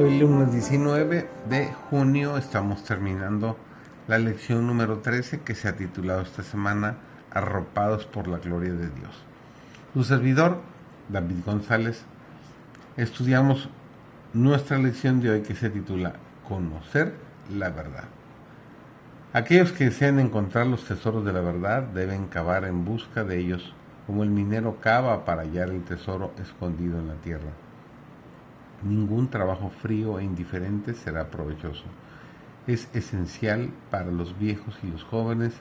Hoy lunes 19 de junio estamos terminando la lección número 13 que se ha titulado esta semana Arropados por la Gloria de Dios. Su servidor, David González, estudiamos nuestra lección de hoy que se titula Conocer la verdad. Aquellos que desean encontrar los tesoros de la verdad deben cavar en busca de ellos como el minero cava para hallar el tesoro escondido en la tierra. Ningún trabajo frío e indiferente será provechoso. Es esencial para los viejos y los jóvenes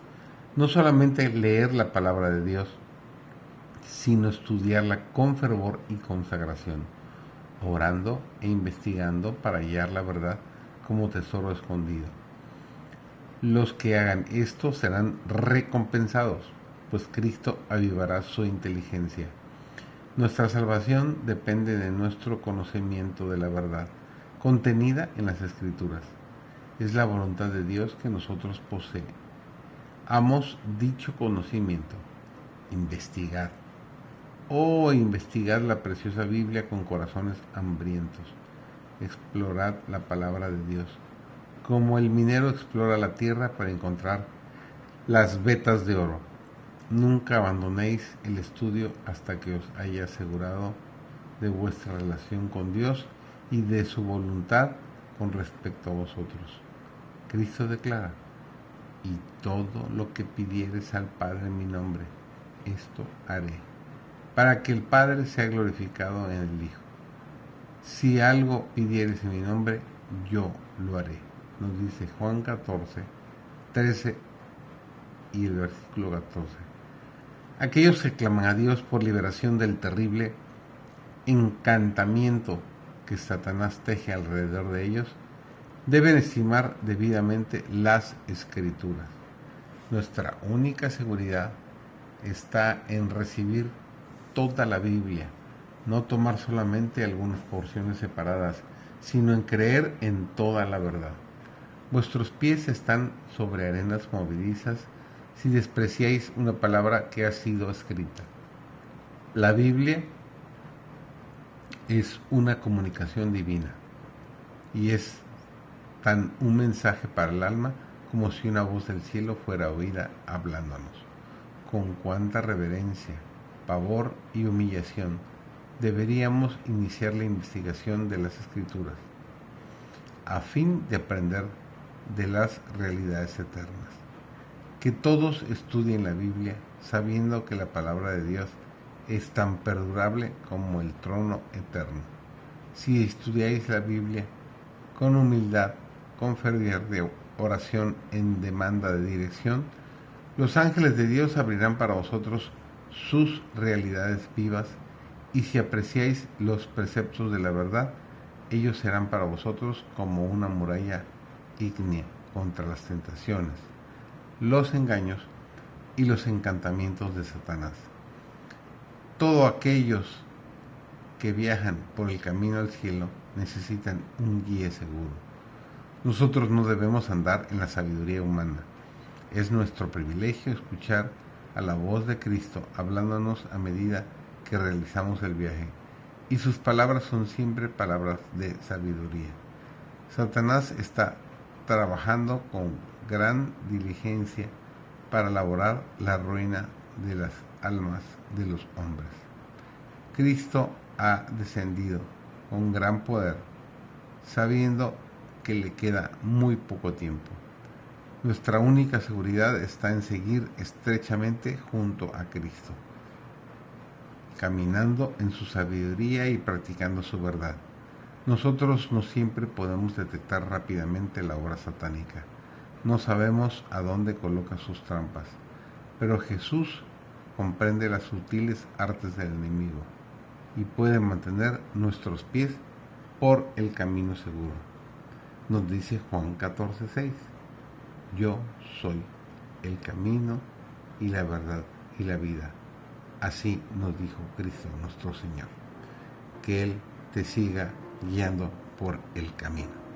no solamente leer la palabra de Dios, sino estudiarla con fervor y consagración, orando e investigando para hallar la verdad como tesoro escondido. Los que hagan esto serán recompensados pues Cristo avivará su inteligencia. Nuestra salvación depende de nuestro conocimiento de la verdad, contenida en las Escrituras. Es la voluntad de Dios que nosotros poseamos dicho conocimiento. Investigad. Oh, investigad la preciosa Biblia con corazones hambrientos. Explorad la palabra de Dios, como el minero explora la tierra para encontrar las vetas de oro Nunca abandonéis el estudio hasta que os haya asegurado de vuestra relación con Dios y de su voluntad con respecto a vosotros. Cristo declara, y todo lo que pidieres al Padre en mi nombre, esto haré, para que el Padre sea glorificado en el Hijo. Si algo pidieres en mi nombre, yo lo haré. Nos dice Juan 14, 13 y el versículo 14. Aquellos que claman a Dios por liberación del terrible encantamiento que Satanás teje alrededor de ellos, deben estimar debidamente las escrituras. Nuestra única seguridad está en recibir toda la Biblia, no tomar solamente algunas porciones separadas, sino en creer en toda la verdad. Vuestros pies están sobre arenas movedizas si despreciáis una palabra que ha sido escrita. La Biblia es una comunicación divina y es tan un mensaje para el alma como si una voz del cielo fuera oída hablándonos. Con cuánta reverencia, pavor y humillación deberíamos iniciar la investigación de las escrituras a fin de aprender de las realidades eternas que todos estudien la Biblia sabiendo que la palabra de Dios es tan perdurable como el trono eterno. Si estudiáis la Biblia con humildad, con fervor de oración en demanda de dirección, los ángeles de Dios abrirán para vosotros sus realidades vivas y si apreciáis los preceptos de la verdad, ellos serán para vosotros como una muralla ígnea contra las tentaciones los engaños y los encantamientos de Satanás. Todos aquellos que viajan por el camino al cielo necesitan un guía seguro. Nosotros no debemos andar en la sabiduría humana. Es nuestro privilegio escuchar a la voz de Cristo hablándonos a medida que realizamos el viaje. Y sus palabras son siempre palabras de sabiduría. Satanás está trabajando con gran diligencia para elaborar la ruina de las almas de los hombres. Cristo ha descendido con gran poder, sabiendo que le queda muy poco tiempo. Nuestra única seguridad está en seguir estrechamente junto a Cristo, caminando en su sabiduría y practicando su verdad. Nosotros no siempre podemos detectar rápidamente la obra satánica. No sabemos a dónde coloca sus trampas, pero Jesús comprende las sutiles artes del enemigo y puede mantener nuestros pies por el camino seguro. Nos dice Juan 14:6, yo soy el camino y la verdad y la vida. Así nos dijo Cristo nuestro Señor. Que Él te siga guiando por el camino.